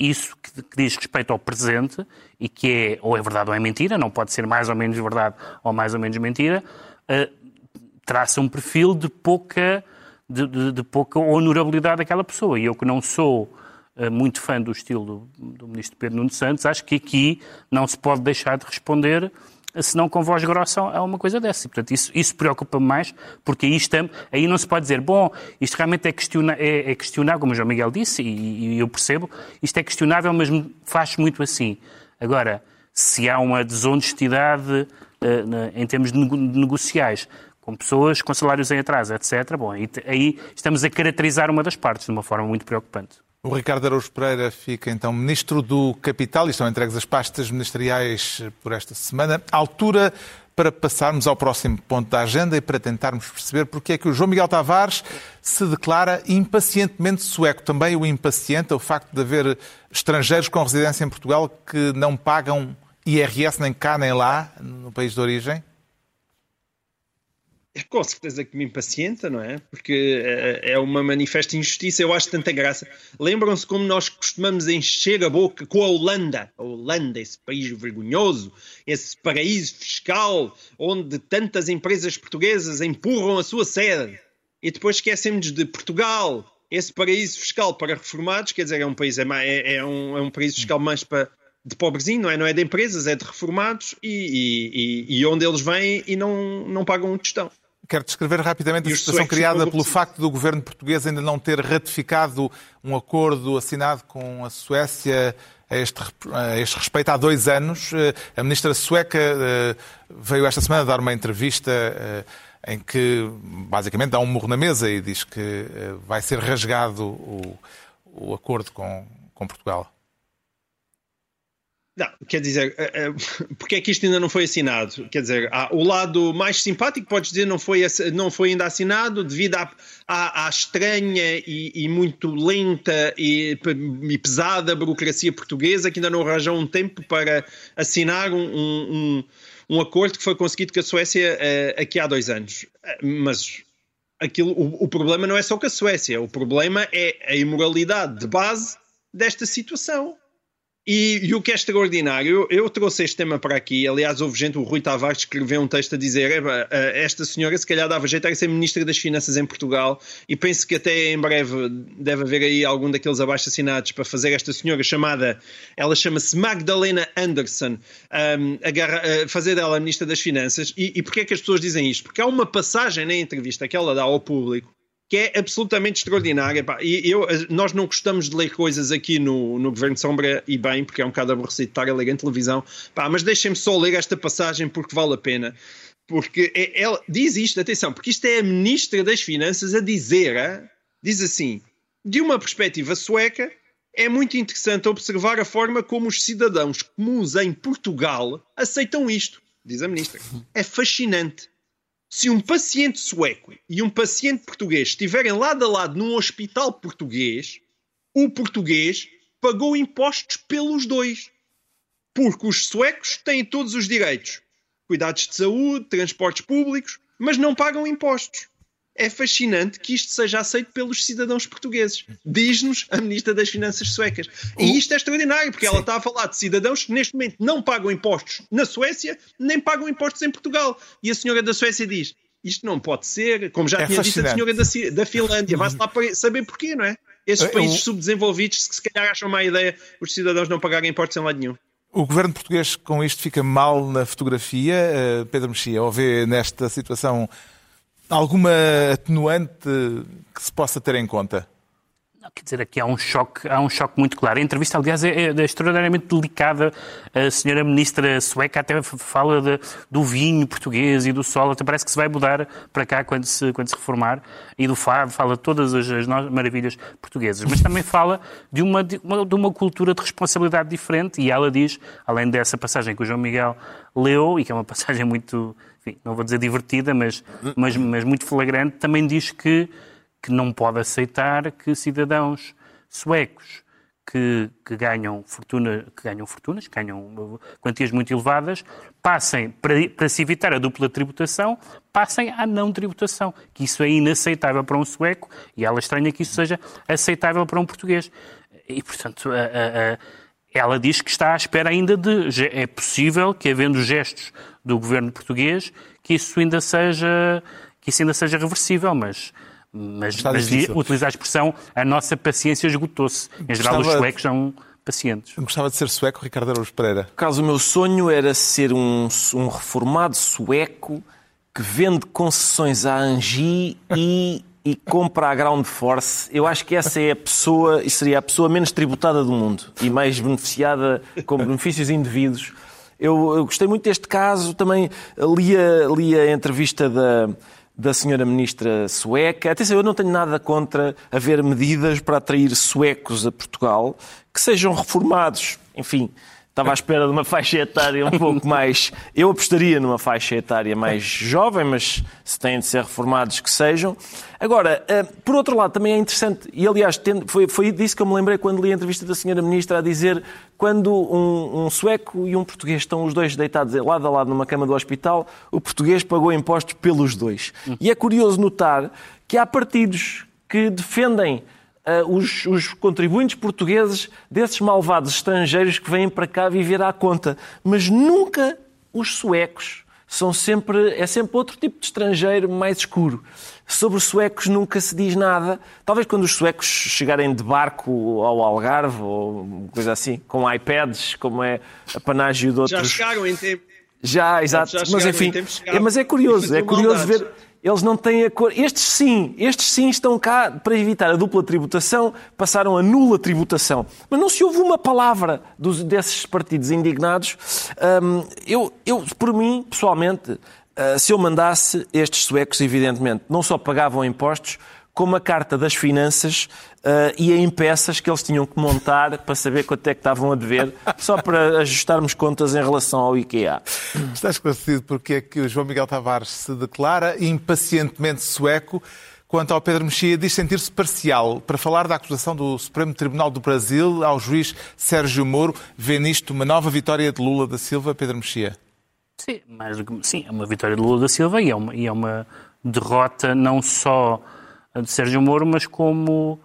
Isso que, que, diz respeito ao presente e que é ou é verdade ou é mentira, não pode ser mais ou menos verdade ou mais ou menos mentira, uh, traça um perfil de pouca, de, de, de, pouca honorabilidade daquela pessoa. E eu que não sou uh, muito fã do estilo do, do ministro Pedro Nuno Santos, acho que aqui não se pode deixar de responder se não com voz grossa a uma coisa dessa. E, portanto, isso, isso preocupa-me mais, porque aí, estamos, aí não se pode dizer, bom, isto realmente é, questiona, é, é questionável, como o João Miguel disse, e, e eu percebo, isto é questionável, mas faz muito assim. Agora, se há uma desonestidade uh, em termos de negociais, com pessoas com salários em atraso, etc., bom, aí, estamos a caracterizar uma das partes de uma forma muito preocupante. O Ricardo Araújo Pereira fica então Ministro do Capital e estão entregues as pastas ministeriais por esta semana. altura para passarmos ao próximo ponto da agenda e para tentarmos perceber porque é que o João Miguel Tavares se declara impacientemente sueco. Também o impaciente é o facto de haver estrangeiros com residência em Portugal que não pagam IRS nem cá nem lá, no país de origem? É com certeza que me impacienta, não é? Porque é, é uma manifesta injustiça, eu acho tanta graça. Lembram-se como nós costumamos encher a boca com a Holanda, a Holanda, esse país vergonhoso, esse paraíso fiscal onde tantas empresas portuguesas empurram a sua sede. E depois esquecemos de Portugal, esse paraíso fiscal para reformados, quer dizer, é um país, é, é, é um, é um fiscal mais para de pobrezinho, não é? Não é de empresas, é de reformados e, e, e onde eles vêm e não, não pagam um tostão. Quero descrever rapidamente a situação criada pelo facto do governo português ainda não ter ratificado um acordo assinado com a Suécia a este, a este respeito há dois anos. A ministra sueca eh, veio esta semana dar uma entrevista eh, em que basicamente dá um murro na mesa e diz que eh, vai ser rasgado o, o acordo com, com Portugal. Não, quer dizer, uh, uh, (laughs) porque é que isto ainda não foi assinado? Quer dizer, o lado mais simpático, podes dizer, não foi, não foi ainda assinado devido à, à, à estranha e, e, muito lenta e, e, pesada burocracia portuguesa que ainda não arranjou um tempo para assinar um, um, um acordo que foi conseguido com a Suécia uh, aqui há dois anos. Mas aquilo, o, o problema não é só com a Suécia, o problema é a imoralidade de base desta situação e, e, o que é extraordinário, eu, eu, trouxe este tema para aqui. Aliás, houve gente, o Rui Tavares escreveu um texto a dizer: esta senhora, se calhar, dava jeito a ser Ministra das Finanças em Portugal. E penso que até em breve deve haver aí algum daqueles abaixo assinados para fazer esta senhora chamada, ela chama-se Magdalena Anderson, um, a, fazer dela Ministra das Finanças. E, e porquê é que as pessoas dizem isto? Porque há uma passagem na entrevista que ela dá ao público que é absolutamente extraordinária. E eu, nós não gostamos de ler coisas aqui no, no Governo de Sombra, e bem, porque é um bocado aborrecido estar a ler em televisão, pá, mas deixem-me só ler esta passagem porque vale a pena. Porque é, ela diz isto, atenção, porque isto é a Ministra das Finanças a dizer, hein? diz assim, de uma perspectiva sueca, é muito interessante observar a forma como os cidadãos comuns em Portugal aceitam isto, diz a Ministra. É fascinante se um paciente sueco e um paciente português estiverem lado a lado num hospital português, o português pagou impostos pelos dois. Porque os suecos têm todos os direitos: cuidados de saúde, transportes públicos, mas não pagam impostos é fascinante que isto seja aceito pelos cidadãos portugueses. Diz-nos a Ministra das Finanças suecas. E isto é extraordinário, porque Sim. ela está a falar de cidadãos que neste momento não pagam impostos na Suécia, nem pagam impostos em Portugal. E a senhora da Suécia diz: isto não pode ser, como já é tinha dito a senhora da, da Finlândia, vai-se lá saber porquê, não é? Esses países subdesenvolvidos que se calhar acham má ideia os cidadãos não pagarem impostos em lado nenhum. O governo português com isto fica mal na fotografia. Uh, Pedro Mexia, ou vê nesta situação Alguma atenuante que se possa ter em conta? Quer dizer, aqui há um choque, há um choque muito claro. A entrevista, aliás, é, é extraordinariamente delicada. A senhora ministra sueca até fala de, do vinho português e do sol. Até parece que se vai mudar para cá quando se, quando se reformar. E do fado, fala todas as, as maravilhas portuguesas. Mas também fala de uma, de uma, de uma cultura de responsabilidade diferente. E ela diz, além dessa passagem que o João Miguel leu, e que é uma (laughs) passagem muito, enfim, não vou dizer divertida, mas, mas, mas muito flagrante, também diz que que não pode aceitar que cidadãos suecos que, que, ganham, fortuna, que ganham fortunas, que ganham quantias muito elevadas, passem, para, para se evitar a dupla tributação, passem à não tributação, que isso é inaceitável para um sueco e ela estranha que isso seja aceitável para um português. E, portanto, a, a, a, ela diz que está à espera ainda de. É possível que, havendo gestos do governo português, que isso ainda seja, que isso ainda seja reversível, mas mas, mas utilizar a expressão a nossa paciência esgotou-se. Em geral, os suecos são pacientes. Gostava de ser sueco, Ricardo Araújo Pereira. Caso o meu sonho era ser um, um reformado sueco que vende concessões à Angi e, e compra a Ground Force. Eu acho que essa é a pessoa, e seria a pessoa menos tributada do mundo e mais beneficiada com benefícios indevidos. Eu, eu gostei muito deste caso, também li a, li a entrevista da, da senhora ministra sueca. Atenção, eu não tenho nada contra haver medidas para atrair suecos a Portugal que sejam reformados. Enfim, Estava à espera de uma faixa etária um pouco (laughs) mais. Eu apostaria numa faixa etária mais jovem, mas se têm de ser reformados, que sejam. Agora, eh, por outro lado, também é interessante, e aliás, foi, foi disso que eu me lembrei quando li a entrevista da senhora Ministra a dizer quando um, um sueco e um português estão os dois deitados lado a lado numa cama do hospital, o português pagou impostos pelos dois. E é curioso notar que há partidos que defendem uh, os, os, contribuintes portugueses desses malvados estrangeiros que vêm para cá viver à conta. Mas nunca os suecos. São sempre, é sempre outro tipo de estrangeiro mais escuro. Sobre os suecos nunca se diz nada. Talvez quando os suecos chegarem de barco ao Algarve ou coisa assim, com iPads, como é a panágio de outros. Já chegaram em tempo. Já, exato. Já mas enfim, é, mas é curioso, (laughs) é curioso ver eles não têm a cor. Estes sim, estes sim estão cá para evitar a dupla tributação, passaram a nula tributação. Mas não se ouve uma palavra dos, desses partidos indignados. Um, eu, eu, por mim, pessoalmente, uh, se eu mandasse, estes suecos, evidentemente, não só pagavam impostos, como a carta das finanças uh, e em peças que eles tinham que montar para saber quanto é que estavam a dever, (laughs) só para ajustarmos contas em relação ao IKEA. Está esclarecido porque é que o João Miguel Tavares se declara impacientemente sueco quanto ao Pedro Mexia diz sentir-se parcial para falar da acusação do Supremo Tribunal do Brasil ao juiz Sérgio Moro. Vê nisto uma nova vitória de Lula da Silva, Pedro Mexia? Sim, mas, sim, é uma vitória de Lula da Silva e é uma, e é uma derrota não só de Sérgio Moro, mas como,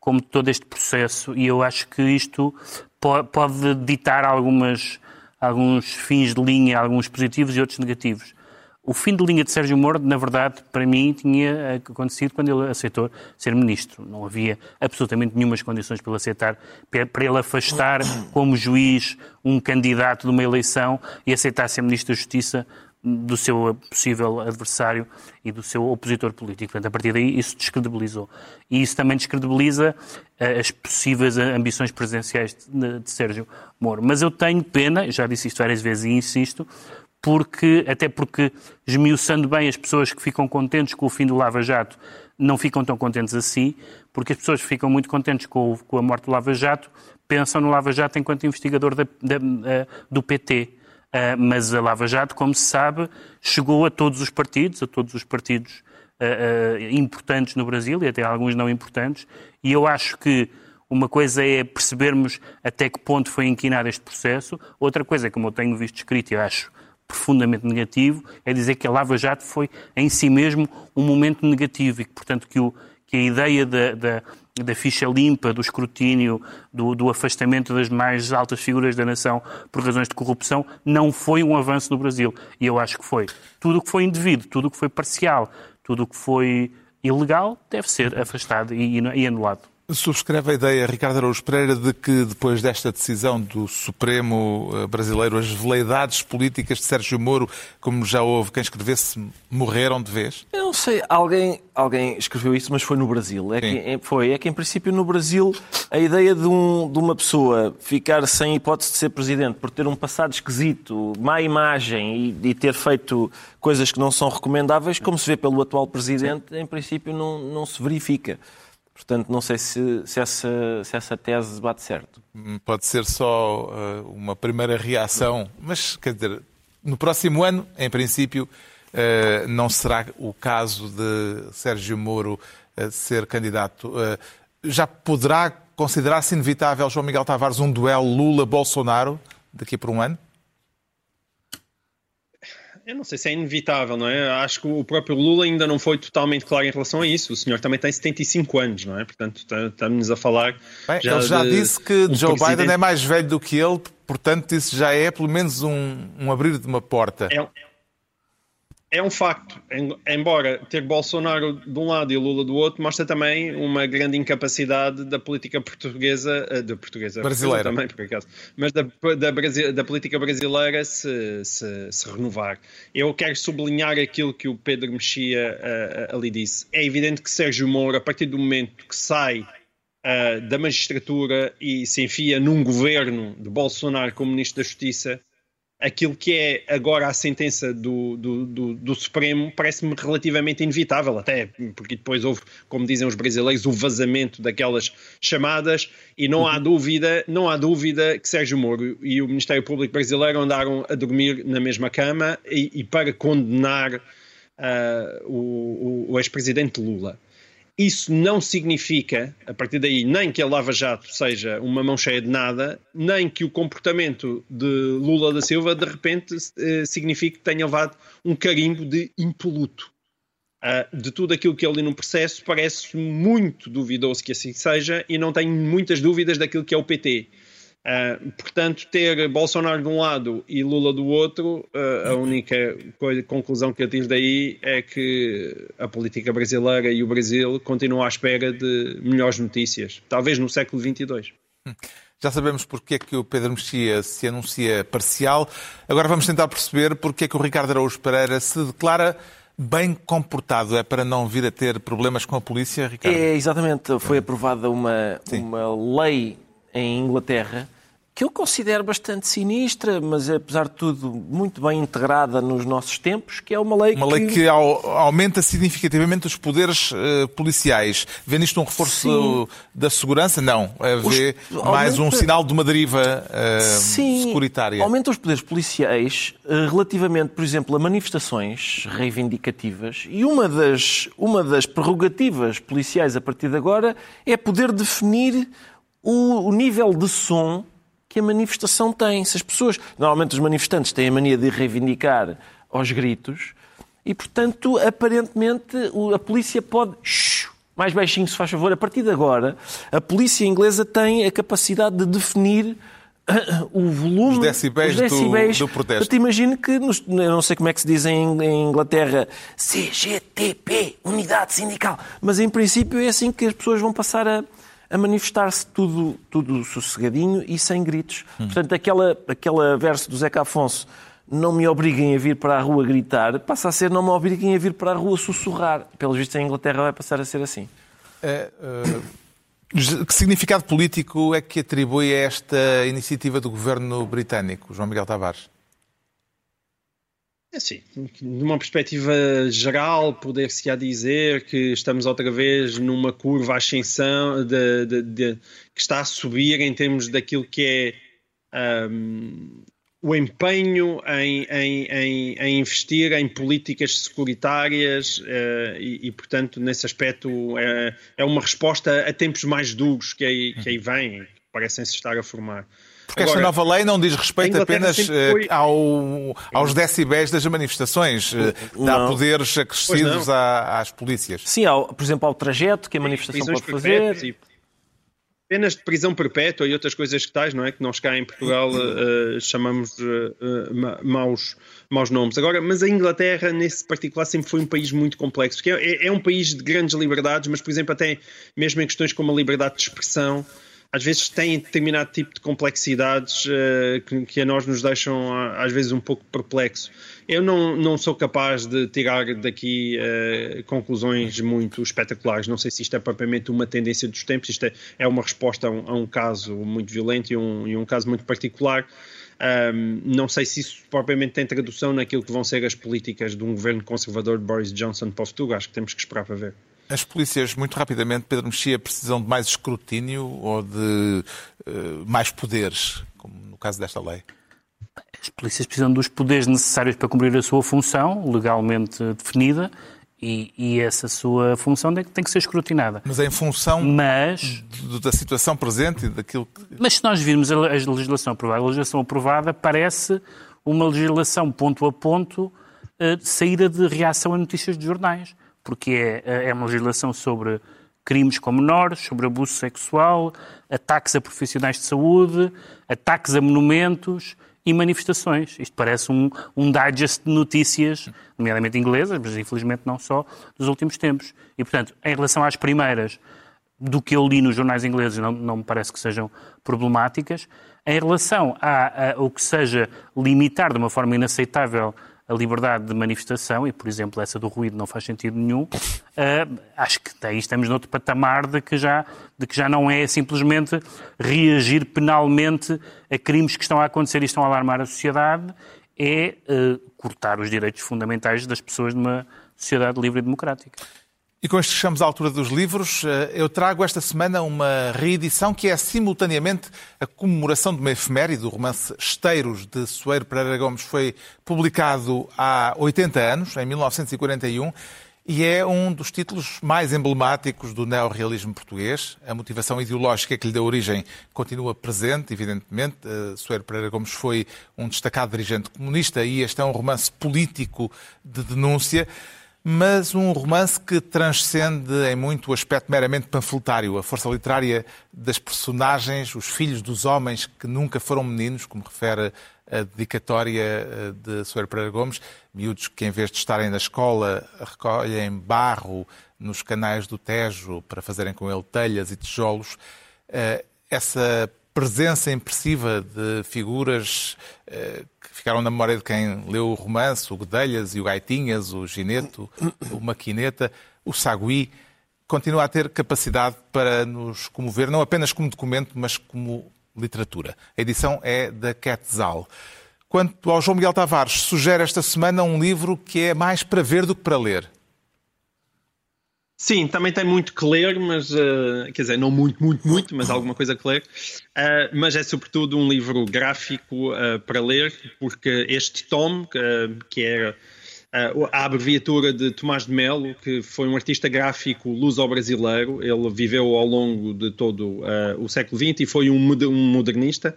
como todo este processo. E eu acho que isto pode ditar algumas, alguns fins de linha, alguns positivos e outros negativos. O fim de linha de Sérgio Moro, na verdade, para mim, tinha acontecido quando ele aceitou ser ministro. Não havia absolutamente nenhumas condições para ele aceitar, para ele afastar como juiz um candidato de uma eleição e aceitar ser ministro da Justiça do seu possível adversário e do seu opositor político. Portanto, a partir daí isso descredibilizou. E isso também descredibiliza eh, as possíveis ambições presidenciais de, de Sérgio Moro. Mas eu tenho pena, já disse isto várias vezes e insisto, porque, até porque, esmiuçando bem as pessoas que ficam contentes com o fim do Lava Jato, não ficam tão contentes assim, porque as pessoas que ficam muito contentes com, com a morte do Lava Jato pensam no Lava Jato enquanto investigador da, da, eh, do PT mas a Lava Jato, como se sabe, chegou a todos os partidos, a todos os partidos uh, uh, importantes no Brasil e até alguns não importantes, e eu acho que uma coisa é percebermos até que ponto foi inquinado este processo, outra coisa, como eu tenho visto escrito e acho profundamente negativo, é dizer que a Lava Jato foi em si mesmo um momento negativo e que, portanto, que, o, que a ideia da, da da ficha limpa, do escrutínio, do, do, afastamento das mais altas figuras da nação por razões de corrupção, não foi um avanço no Brasil. E eu acho que foi. Tudo o que foi indevido, tudo o que foi parcial, tudo o que foi ilegal, deve ser afastado e, e anulado. Subscreve a ideia, Ricardo Araújo Pereira, de que depois desta decisão do Supremo eh, brasileiro, as veleidades políticas de Sérgio Moro, como já houve quem escrevesse, morreram de vez? Eu não sei, alguém, alguém escreveu isso, mas foi no Brasil. É que, é, foi, é que em princípio no Brasil a ideia de, um, de uma pessoa ficar sem hipótese de ser presidente por ter um passado esquisito, má imagem e, e ter feito coisas que não são recomendáveis, como se vê pelo atual presidente, em princípio não, não se verifica. Portanto, não sei se, se, essa, se essa tese bate certo. Hum, pode ser só uh, uma primeira reação, mas, quer dizer, no próximo ano, em princípio, uh, não será o caso de Sérgio Moro uh, ser candidato. já poderá considerar-se inevitável, João Miguel Tavares, um duelo Lula-Bolsonaro daqui por um ano? Eu não sei se é inevitável, não é? Acho que o próprio Lula ainda não foi totalmente claro em relação a isso. O senhor também tem 75 anos, não é? Portanto, estamos a falar. Bem, já ele já de, disse que um Joe presidente... Biden é mais velho do que ele, portanto, isso já é pelo menos um, um abrir de uma porta. É, é um facto, embora ter Bolsonaro de um lado e Lula do outro, mostra também uma grande incapacidade da política portuguesa, eh, da portuguesa brasileira também, por acaso, mas da, da, da política brasileira se, se, se, renovar. Eu quero sublinhar aquilo que o Pedro Mexia uh, ali disse. É evidente que Sérgio Moro, a partir do momento que sai uh, da magistratura e se enfia num governo de Bolsonaro como Ministro da Justiça, aquilo que é agora a sentença do, do, do, do Supremo parece-me relativamente inevitável, até porque depois houve, como dizem os brasileiros, o vazamento daquelas chamadas e não há uhum. dúvida, não há dúvida que Sérgio Moro e o Ministério Público brasileiro andaram a dormir na mesma cama e, e para condenar uh, o, o, o ex-presidente Lula. Isso não significa, a partir daí, nem que a Lava Jato seja uma mão cheia de nada, nem que o comportamento de Lula da Silva, de repente, eh, signifique que tenha levado um carimbo de impoluto. Uh, de tudo aquilo que ele no processo parece muito duvidoso que assim seja e não tenho muitas dúvidas daquilo que é o PT. Uh, portanto, ter Bolsonaro de um lado e Lula do outro, uh, a única coisa, conclusão que eu tiro daí é que a política brasileira e o Brasil continuam à espera de melhores notícias, talvez no século XXII. Já sabemos porque é que o Pedro Mexia se anuncia parcial. Agora vamos tentar perceber porque é que o Ricardo Araújo Pereira se declara bem comportado. É para não vir a ter problemas com a polícia, Ricardo? É, exatamente. Foi aprovada uma, uma lei em Inglaterra que eu considero bastante sinistra, mas apesar de tudo muito bem integrada nos nossos tempos, que é uma lei uma que... Uma lei que aumenta significativamente os poderes uh, policiais. Vê nisto um reforço Sim. da segurança? Não. É vê os... mais aumenta... um sinal de uma deriva uh, Sim, securitária. aumenta os poderes policiais uh, relativamente, por exemplo, a manifestações reivindicativas e uma das, uma das prerrogativas policiais a partir de agora é poder definir o, o nível de som que a manifestação tem. Se as pessoas, normalmente os manifestantes têm a mania de reivindicar aos gritos e, portanto, aparentemente a polícia pode. mais baixinho, se faz favor. A partir de agora, a polícia inglesa tem a capacidade de definir o volume, os decibéis, os decibéis do, do protesto. Eu te imagino que, nos, eu não sei como é que se diz em, em, Inglaterra, CGTP, Unidade Sindical, mas em princípio é assim que as pessoas vão passar a, a manifestar-se tudo, tudo sossegadinho e sem gritos. Hum. Portanto, aquela, aquela verso do Zeca Afonso, não me obriguem a vir para a rua gritar, passa a ser não me obriguem a vir para a rua sussurrar. Pelos vistos, em Inglaterra vai passar a ser assim. É, uh, que significado político é que atribui a esta iniciativa do governo britânico, João Miguel Tavares? É sim, numa perspectiva geral, poder-se-á dizer que estamos outra vez numa curva ascensão de, de, de, que está a subir em termos daquilo que é um, o empenho em, em, em, em, investir em políticas securitárias uh, e, e, portanto, nesse aspecto, é, é uma resposta a tempos mais duros que aí, que aí vêm, que parecem-se estar a formar. Porque Agora, esta nova lei não diz respeito apenas eh, foi... ao, aos decibéis das manifestações, eh, dá não. poderes acrescidos às polícias. Sim, ao, por exemplo, ao trajeto que a manifestação pode fazer. Penas de prisão perpétua e outras coisas que tais, não é? Que nós cá em Portugal uh, chamamos uh, maus, maus nomes. Agora, mas a Inglaterra, nesse particular, sempre foi um país muito complexo. Que é, é um país de grandes liberdades, mas, por exemplo, até mesmo em questões como a liberdade de expressão, às vezes têm determinado tipo de complexidades uh, que, que, a nós nos deixam às vezes um pouco perplexo. Eu não, não sou capaz de tirar daqui uh, conclusões muito espetaculares. Não sei se isto é propriamente uma tendência dos tempos, isto é, é uma resposta a um, a um, caso muito violento e um, e um caso muito particular. Um, não sei se isso propriamente tem tradução naquilo que vão ser as políticas de um governo conservador de Boris Johnson para o futuro. Acho que temos que esperar para ver. As polícias, muito rapidamente, Pedro Mexia, precisam de mais escrutínio ou de uh, mais poderes, como no caso desta lei? As polícias precisam dos poderes necessários para cumprir a sua função, legalmente definida, E, e, essa sua função tem, que ser escrutinada. Mas em função mas, da situação presente e daquilo que... Mas se nós virmos a, legislação aprovada, a legislação aprovada parece uma legislação ponto a ponto uh, saída de reação a notícias de jornais, porque é, é uma legislação sobre crimes com menores, sobre abuso sexual, ataques a profissionais de saúde, ataques a monumentos, e manifestações. Isto parece um, um digest de notícias, nomeadamente inglesas, mas infelizmente não só, dos últimos tempos. E, portanto, em relação às primeiras, do que eu li nos jornais ingleses, não, não me parece que sejam problemáticas. Em relação a, a, ao que seja limitar de uma forma inaceitável a liberdade de manifestação, e por exemplo essa do ruído não faz sentido nenhum, uh, acho que aí estamos noutro patamar de que, já, de que já não é simplesmente reagir penalmente a crimes que estão a acontecer e estão a alarmar a sociedade, é uh, cortar os direitos fundamentais das pessoas numa sociedade livre e democrática. E com isto chegamos à altura dos livros. Eh, eu trago esta semana uma reedição que é simultaneamente a comemoração de uma efeméride. O romance Esteiros, de Soeiro Pereira Gomes, foi publicado há 80 anos, em 1941, e é um dos títulos mais emblemáticos do neorrealismo português. A motivação ideológica que lhe deu origem continua presente, evidentemente. Eh, Soeiro Pereira Gomes foi um destacado dirigente comunista e este é um romance político de denúncia mas um romance que transcende em muito o aspecto meramente panfletário, a força literária das personagens, os filhos dos homens que nunca foram meninos, como refere a dedicatória eh, de Soeiro Pereira Gomes, miúdos que em vez de estarem na escola recolhem barro nos canais do Tejo para fazerem com ele telhas e tijolos. Eh, essa presença impressiva de figuras eh, que ficaram na memória de quem leu o romance, o Guedelhas e o Gaitinhas, o Gineto, o Maquineta, o Sagui, continua a ter capacidade para nos comover, não apenas como documento, mas como literatura. A edição é da Quetzal. Quanto ao João Miguel Tavares, sugere esta semana um livro que é mais para ver do que para ler. Sim, também tem muito que ler, mas uh, quer dizer, não muito, muito, muito, mas alguma coisa que ler. Uh, mas é sobretudo um livro gráfico uh, para ler, porque este Tom, que era a abreviatura de Tomás de Melo, que foi um artista gráfico luso-brasileiro, ele viveu ao longo de todo o século XX e foi um modernista.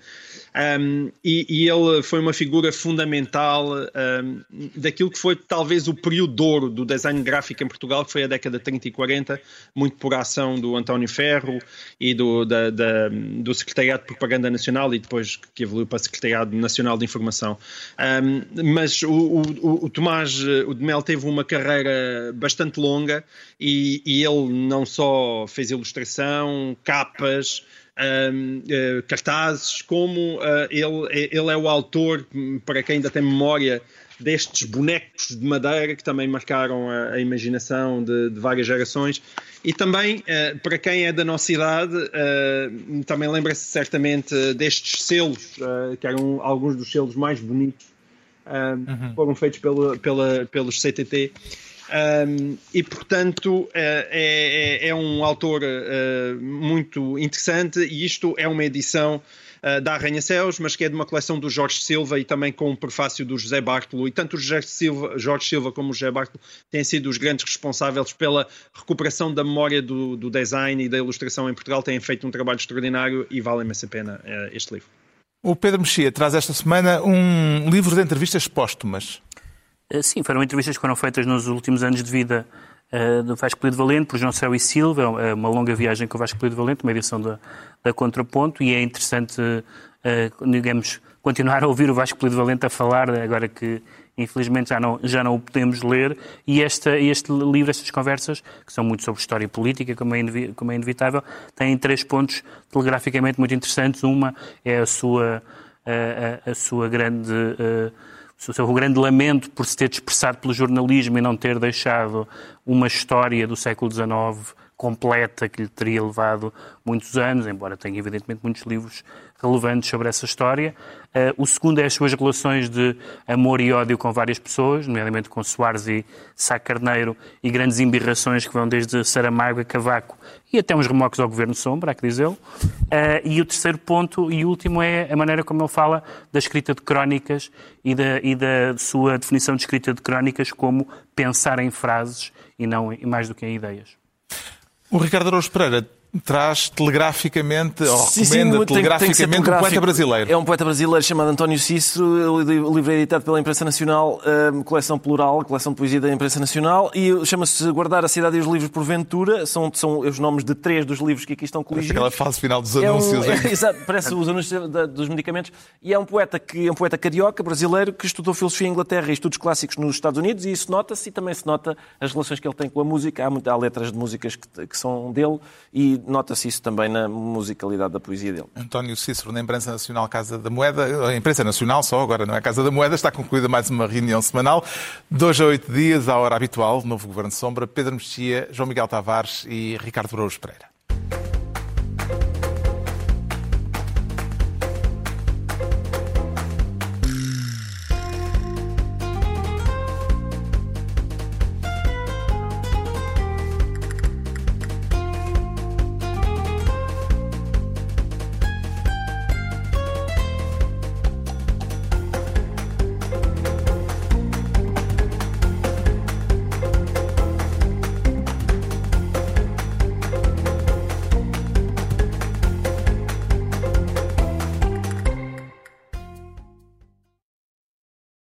Um, e, e, ele foi uma figura fundamental um, daquilo que foi talvez o período de ouro do design gráfico em Portugal, que foi a década de 30 e 40, muito por ação do António Ferro e do, da, da, do Secretariado de Propaganda Nacional e depois que evoluiu para Secretariado Nacional de Informação. Um, mas o, o, o, Tomás o de Mel teve uma carreira bastante longa e, e ele não só fez ilustração, capas, uh, cartazes, como uh, ele, ele é o autor, para quem ainda tem memória, destes bonecos de madeira que também marcaram a, a imaginação de, de, várias gerações. E também, uh, para quem é da nossa idade, uh, também lembra-se certamente destes selos, uh, que eram alguns dos selos mais bonitos, uhum. foram feitos pelo, pela, pelos CTT. Um, e, portanto, é, é, é, um autor uh, muito interessante e isto é uma edição uh, da Arranha-Céus, mas que é de uma coleção do Jorge Silva e também com um prefácio do José Bartolo. E tanto o Jorge Silva, Jorge Silva como o José Bartolo têm sido os grandes responsáveis pela recuperação da memória do, do design e da ilustração em Portugal. Têm feito um trabalho extraordinário e vale imensa pena uh, este livro. O Pedro Mexia traz esta semana um livro de entrevistas póstumas. Eh, sim, foram entrevistas que foram feitas nos últimos anos de vida uh, do Vasco Polido Valente, por João Céu e Silva, é uma longa viagem com o Vasco Polido Valente, uma edição da, da Contraponto, e é interessante, uh, digamos, continuar a ouvir o Vasco Polido Valente a falar, agora que infelizmente já não, já não o podemos ler, e esta, este livro, estas conversas, que são muito sobre história política, como é, como é inevitável, têm três pontos telegraficamente muito interessantes. Uma é a sua, a, a, a sua grande... Uh, o seu grande lamento por se ter dispersado pelo jornalismo e não ter deixado uma história do século XIX completa que lhe teria levado muitos anos, embora tenha evidentemente muitos livros relevantes sobre essa história. Uh, o segundo é as suas relações de amor e ódio com várias pessoas, nomeadamente com Soares e Sá Carneiro, e grandes embirrações que vão desde Saramago a Cavaco e até uns remoques ao Governo Sombra, há que dizê-lo. Uh, e o terceiro ponto e último é a maneira como ele fala da escrita de crónicas e da, e da sua definição de escrita de crónicas como pensar em frases e não e mais do que em ideias. O Ricardo Araújo Pereira traz telegraficamente, ou sim, recomenda sim, telegraficamente um poeta brasileiro. É um poeta brasileiro chamado António Cícero, o livro é editado pela Imprensa Nacional, coleção plural, coleção de poesia da Imprensa Nacional, e chama-se Guardar a Cidade e os Livros por Ventura, são, são os nomes de três dos livros que aqui estão coligidos. Aquela fase final dos anúncios. É um, é, (laughs) exato, parece os anúncios dos medicamentos, e é um poeta, que, é um poeta carioca, brasileiro, que estudou filosofia em Inglaterra e estudos clássicos nos Estados Unidos, e isso nota-se, e também se nota as relações que ele tem com a música, há, há letras de músicas que, que são dele, e nota-se isso também na musicalidade da poesia dele. António Cícero, na Imprensa Nacional Casa da Moeda, a Imprensa Nacional só agora, não é Casa da Moeda, está concluída mais uma reunião semanal, dois a oito dias, à hora habitual, novo Governo de Sombra, Pedro Mexia, João Miguel Tavares e Ricardo Brouros Pereira.